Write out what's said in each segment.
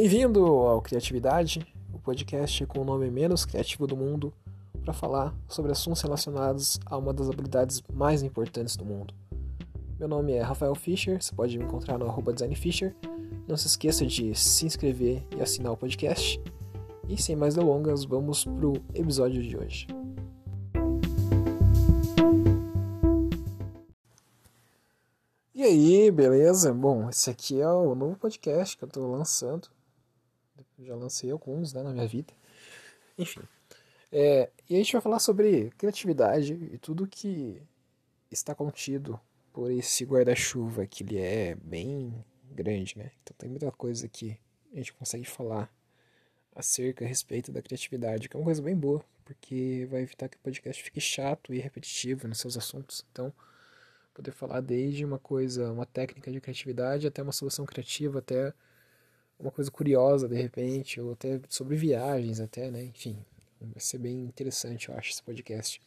Bem-vindo ao Criatividade, o podcast com o nome menos criativo do mundo, para falar sobre assuntos relacionados a uma das habilidades mais importantes do mundo. Meu nome é Rafael Fischer, você pode me encontrar no arroba designfischer. Não se esqueça de se inscrever e assinar o podcast. E sem mais delongas, vamos pro episódio de hoje. E aí, beleza? Bom, esse aqui é o novo podcast que eu estou lançando. Já lancei alguns né, na minha vida. Enfim. É, e a gente vai falar sobre criatividade e tudo que está contido por esse guarda-chuva, que ele é bem grande, né? Então tem muita coisa que a gente consegue falar acerca a respeito da criatividade, que é uma coisa bem boa, porque vai evitar que o podcast fique chato e repetitivo nos seus assuntos. Então, poder falar desde uma coisa, uma técnica de criatividade até uma solução criativa, até uma coisa curiosa de repente, ou até sobre viagens até, né? Enfim, vai ser bem interessante, eu acho, esse podcast.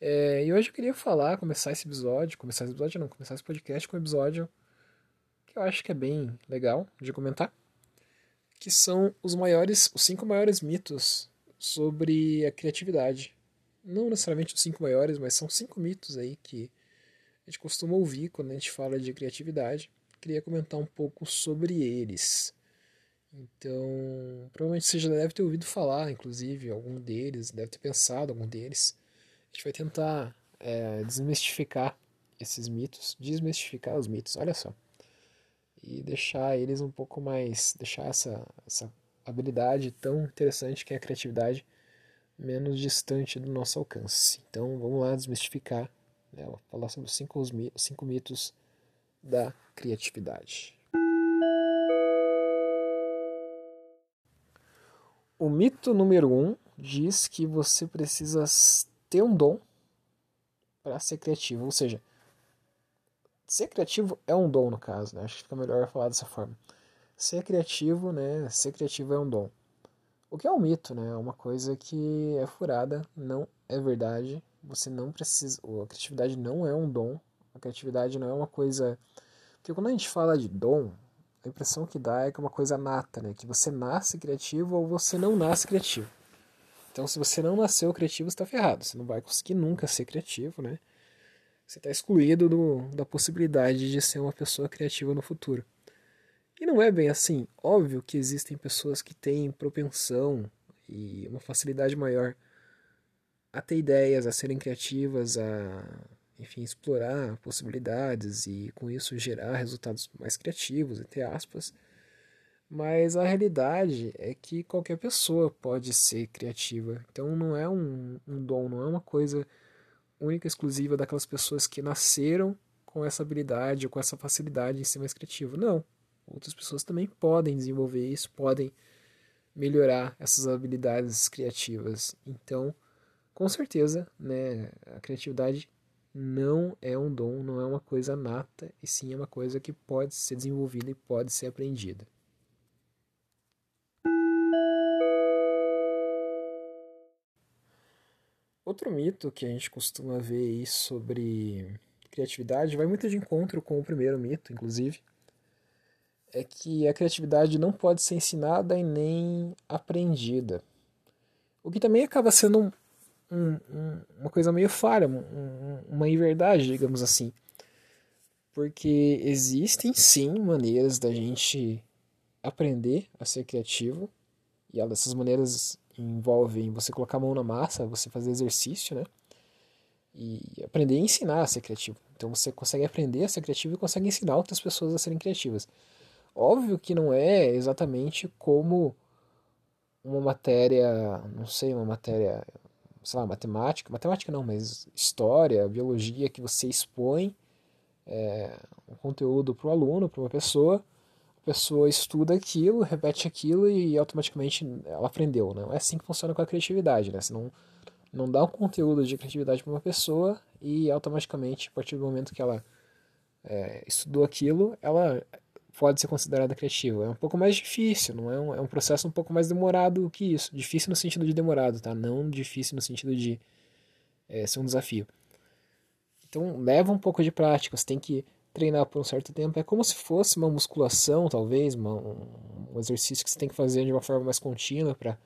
É, e hoje eu queria falar, começar esse episódio, começar esse episódio não, começar esse podcast com um episódio que eu acho que é bem legal de comentar, que são os maiores, os cinco maiores mitos sobre a criatividade. Não necessariamente os cinco maiores, mas são cinco mitos aí que a gente costuma ouvir quando a gente fala de criatividade. Queria comentar um pouco sobre eles. Então, provavelmente você já deve ter ouvido falar, inclusive, algum deles, deve ter pensado algum deles. A gente vai tentar é, desmistificar esses mitos, desmistificar os mitos, olha só. E deixar eles um pouco mais, deixar essa, essa habilidade tão interessante que é a criatividade menos distante do nosso alcance. Então, vamos lá desmistificar né? Ela fala sobre cinco, cinco mitos da criatividade. O mito número um diz que você precisa ter um dom para ser criativo, ou seja, ser criativo é um dom no caso, né? Acho que fica melhor falar dessa forma. Ser criativo, né? Ser criativo é um dom. O que é um mito, né? É uma coisa que é furada, não é verdade, você não precisa. A criatividade não é um dom. A criatividade não é uma coisa. Porque quando a gente fala de dom, a impressão que dá é que é uma coisa nata, né? Que você nasce criativo ou você não nasce criativo. Então, se você não nasceu criativo, está ferrado. Você não vai conseguir nunca ser criativo, né? Você está excluído do, da possibilidade de ser uma pessoa criativa no futuro. E não é bem assim. Óbvio que existem pessoas que têm propensão e uma facilidade maior a ter ideias, a serem criativas, a enfim, explorar possibilidades e com isso gerar resultados mais criativos, entre aspas. Mas a realidade é que qualquer pessoa pode ser criativa. Então não é um, um dom, não é uma coisa única, exclusiva daquelas pessoas que nasceram com essa habilidade ou com essa facilidade em ser mais criativo. Não. Outras pessoas também podem desenvolver isso, podem melhorar essas habilidades criativas. Então, com certeza, né, a criatividade não é um dom, não é uma coisa nata, e sim é uma coisa que pode ser desenvolvida e pode ser aprendida. Outro mito que a gente costuma ver sobre criatividade vai muito de encontro com o primeiro mito, inclusive, é que a criatividade não pode ser ensinada e nem aprendida. O que também acaba sendo um, um, uma coisa meio falha, um, uma inverdade, digamos assim. Porque existem sim maneiras da gente aprender a ser criativo, e essas maneiras envolvem você colocar a mão na massa, você fazer exercício, né? E aprender a ensinar a ser criativo. Então você consegue aprender a ser criativo e consegue ensinar outras pessoas a serem criativas. Óbvio que não é exatamente como uma matéria, não sei, uma matéria sei lá, matemática, matemática não, mas história, biologia, que você expõe é, um conteúdo para o aluno, para uma pessoa, a pessoa estuda aquilo, repete aquilo e automaticamente ela aprendeu. Não é assim que funciona com a criatividade, né? Você não, não dá um conteúdo de criatividade para uma pessoa e automaticamente, a partir do momento que ela é, estudou aquilo, ela pode ser considerada criativa. É um pouco mais difícil, não é um, é um processo um pouco mais demorado que isso. Difícil no sentido de demorado, tá? Não difícil no sentido de é, ser um desafio. Então leva um pouco de prática, você tem que treinar por um certo tempo. É como se fosse uma musculação, talvez, uma, um exercício que você tem que fazer de uma forma mais contínua para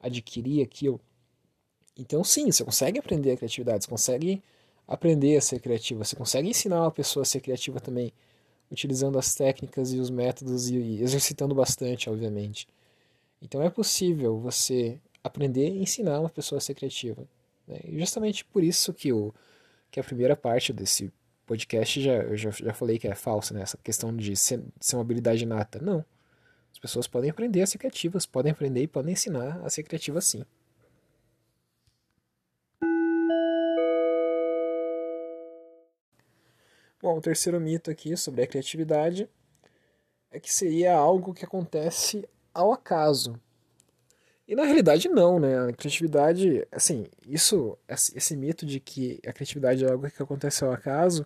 adquirir aquilo. Então, sim, você consegue aprender a criatividade, você consegue aprender a ser criativa, você consegue ensinar uma pessoa a ser criativa também, utilizando as técnicas e os métodos e exercitando bastante, obviamente. Então, é possível você aprender e ensinar uma pessoa a ser criativa. Né? E justamente por isso que, o, que a primeira parte desse podcast já, eu já, já falei que é falsa, né? Essa questão de ser, ser uma habilidade inata. Não. As pessoas podem aprender a ser criativas, podem aprender e podem ensinar a ser criativas sim. Bom, o terceiro mito aqui sobre a criatividade é que seria algo que acontece ao acaso. E na realidade não, né? A criatividade, assim, isso, esse mito de que a criatividade é algo que acontece ao acaso,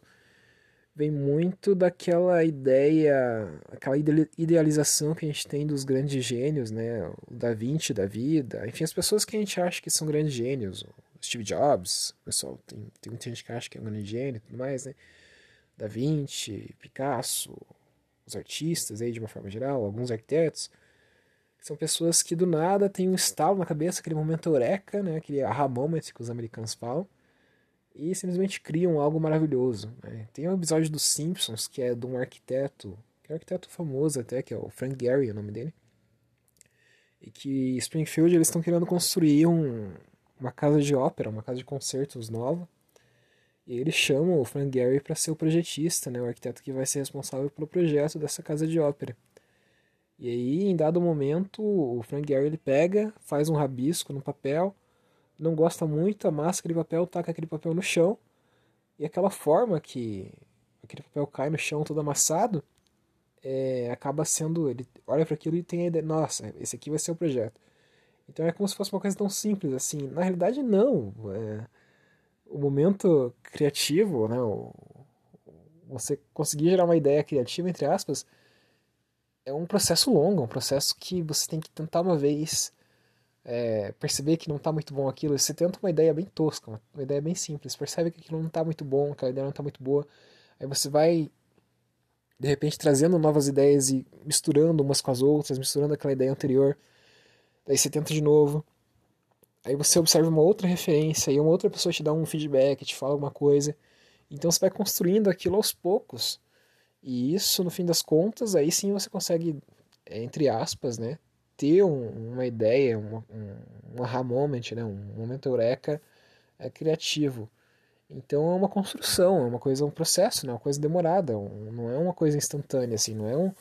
vem muito daquela ideia, aquela idealização que a gente tem dos grandes gênios, né? O Da Vinci da vida, enfim, as pessoas que a gente acha que são grandes gênios, Steve Jobs, pessoal, tem, tem muita gente que acha que é um grande gênio e tudo mais, né? Da Vinci, Picasso, os artistas aí de uma forma geral, alguns arquitetos, são pessoas que do nada têm um estalo na cabeça, aquele momento eureka, né, aquele aha moment que os americanos falam, e simplesmente criam algo maravilhoso. Né? Tem um episódio dos Simpsons que é de um arquiteto, que é um arquiteto famoso até, que é o Frank Gehry, o nome dele, e que Springfield eles estão querendo construir um, uma casa de ópera, uma casa de concertos nova, e eles chamam o Frank Gehry para ser o projetista, né, o arquiteto que vai ser responsável pelo projeto dessa casa de ópera. E aí, em dado momento, o Frank Gehry ele pega, faz um rabisco no papel, não gosta muito, amassa aquele papel, taca aquele papel no chão, e aquela forma que aquele papel cai no chão todo amassado, é, acaba sendo. Ele olha para aquilo e tem a ideia: nossa, esse aqui vai ser o projeto. Então é como se fosse uma coisa tão simples assim. Na realidade, não. É, o momento criativo, né, o, você conseguir gerar uma ideia criativa, entre aspas, é um processo longo, um processo que você tem que tentar uma vez é, perceber que não está muito bom aquilo. Você tenta uma ideia bem tosca, uma, uma ideia bem simples, percebe que aquilo não está muito bom, aquela ideia não está muito boa. Aí você vai, de repente, trazendo novas ideias e misturando umas com as outras, misturando aquela ideia anterior. Daí você tenta de novo. Aí você observa uma outra referência e uma outra pessoa te dá um feedback, te fala alguma coisa. Então você vai construindo aquilo aos poucos e isso, no fim das contas, aí sim você consegue, é, entre aspas, né, ter um, uma ideia, um, um, um aha moment, né, um momento eureka é, criativo. Então é uma construção, é uma coisa, um processo, né, uma coisa demorada, um, não é uma coisa instantânea, assim, não é um,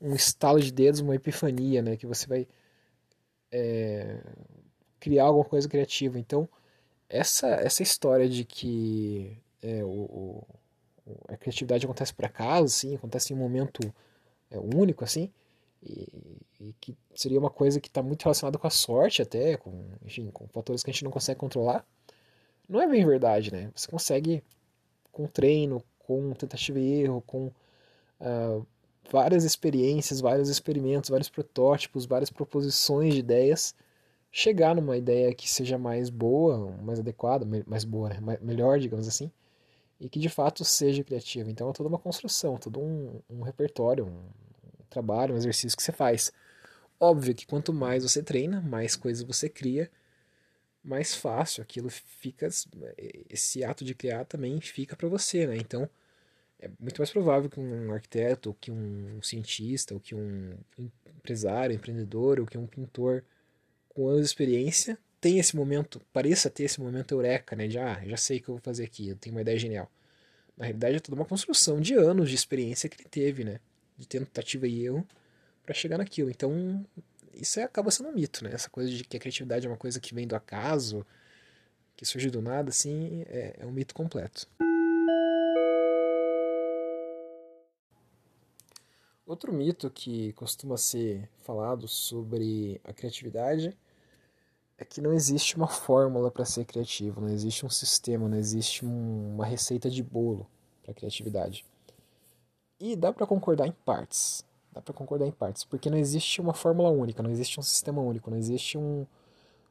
um estalo de dedos, uma epifania, né, que você vai é, criar alguma coisa criativa. Então essa essa história de que é, o, a criatividade acontece por acaso, assim, acontece em um momento é, único, assim, e, e, que seria uma coisa que está muito relacionada com a sorte até, com, enfim, com fatores que a gente não consegue controlar. Não é bem verdade, né? Você consegue, com treino, com tentativa e erro, com uh, várias experiências, vários experimentos, vários protótipos, várias proposições de ideias, chegar numa ideia que seja mais boa, mais adequada, mais boa, né? melhor, digamos assim, e que de fato seja criativo. Então é toda uma construção, todo um, um repertório, um trabalho, um exercício que você faz. Óbvio que quanto mais você treina, mais coisas você cria, mais fácil aquilo fica. Esse ato de criar também fica para você, né? Então é muito mais provável que um arquiteto, ou que um cientista, ou que um empresário, empreendedor, ou que um pintor com anos de experiência tem esse momento, pareça ter esse momento eureka, né? De, ah, já sei o que eu vou fazer aqui, eu tenho uma ideia genial. Na realidade é toda uma construção de anos de experiência que ele teve, né? De tentativa e erro para chegar naquilo. Então, isso acaba sendo um mito, né? Essa coisa de que a criatividade é uma coisa que vem do acaso, que surge do nada, assim, é, é um mito completo. Outro mito que costuma ser falado sobre a criatividade é que não existe uma fórmula para ser criativo, não existe um sistema, não existe um, uma receita de bolo para criatividade. E dá para concordar em partes. Dá para concordar em partes, porque não existe uma fórmula única, não existe um sistema único, não existe um,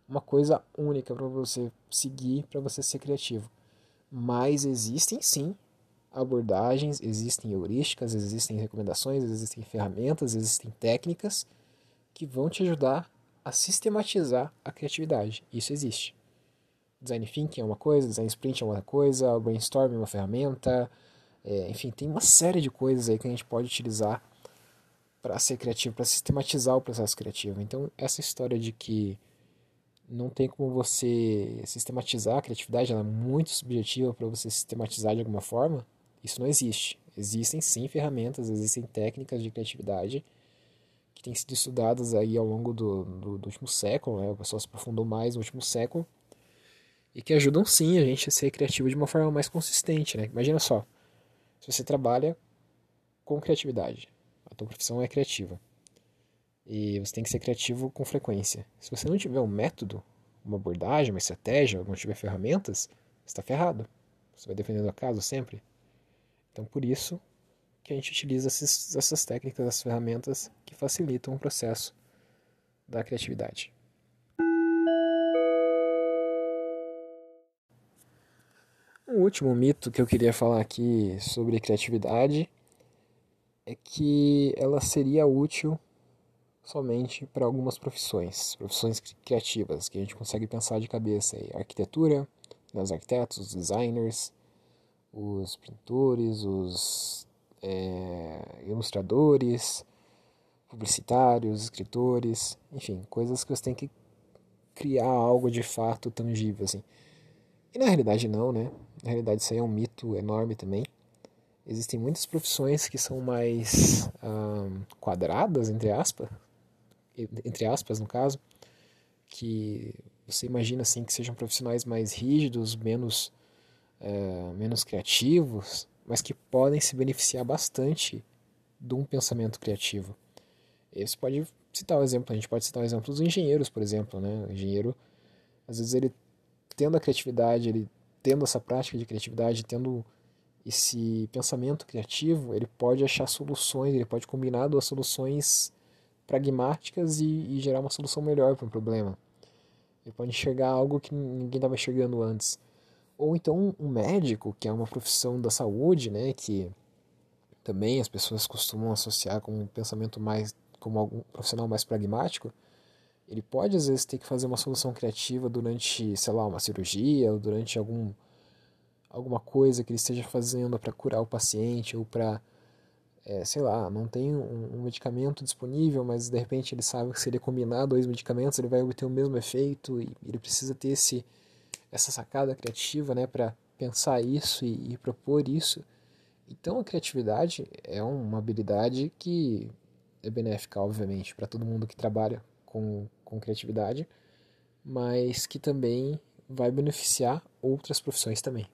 uma coisa única para você seguir para você ser criativo. Mas existem sim abordagens, existem heurísticas, existem recomendações, existem ferramentas, existem técnicas que vão te ajudar a sistematizar a criatividade. Isso existe. Design thinking é uma coisa, design sprint é uma coisa, o brainstorming é uma ferramenta, é, enfim, tem uma série de coisas aí que a gente pode utilizar para ser criativo, para sistematizar o processo criativo. Então, essa história de que não tem como você sistematizar a criatividade, ela é muito subjetiva para você sistematizar de alguma forma, isso não existe. Existem sim ferramentas, existem técnicas de criatividade que têm sido estudadas aí ao longo do, do, do último século, né? o pessoal se aprofundou mais no último século, e que ajudam sim a gente a ser criativo de uma forma mais consistente. Né? Imagina só, se você trabalha com criatividade, a tua profissão é criativa, e você tem que ser criativo com frequência. Se você não tiver um método, uma abordagem, uma estratégia, não tiver ferramentas, você está ferrado. Você vai defendendo a casa sempre. Então, por isso que a gente utiliza esses, essas técnicas, essas ferramentas que facilitam o processo da criatividade. Um último mito que eu queria falar aqui sobre criatividade é que ela seria útil somente para algumas profissões, profissões criativas, que a gente consegue pensar de cabeça aí, arquitetura, os arquitetos, os designers, os pintores, os é, ilustradores, publicitários, escritores, enfim, coisas que você tem que criar algo de fato tangível, assim. E na realidade não, né? Na realidade isso aí é um mito enorme também. Existem muitas profissões que são mais quadradas, entre aspas, entre aspas no caso, que você imagina assim que sejam profissionais mais rígidos, menos é, menos criativos, mas que podem se beneficiar bastante de um pensamento criativo. Você pode citar o exemplo, a gente pode citar o exemplo dos engenheiros, por exemplo, né? O engenheiro, às vezes ele tendo a criatividade, ele tendo essa prática de criatividade, tendo esse pensamento criativo, ele pode achar soluções, ele pode combinar duas soluções pragmáticas e, e gerar uma solução melhor para um problema. Ele pode enxergar algo que ninguém estava enxergando antes. Ou então um médico, que é uma profissão da saúde, né, que também as pessoas costumam associar com um pensamento mais como algum profissional mais pragmático, ele pode às vezes ter que fazer uma solução criativa durante, sei lá, uma cirurgia ou durante algum alguma coisa que ele esteja fazendo para curar o paciente ou para é, sei lá, não tem um, um, medicamento disponível, mas de repente ele sabe que se ele combinar dois medicamentos ele vai obter o mesmo efeito e ele precisa ter esse, essa sacada criativa né, para pensar isso e, e, propor isso. Então a criatividade é uma habilidade que é benéfica, obviamente, para todo mundo que trabalha com, com criatividade, mas que também vai beneficiar outras profissões também.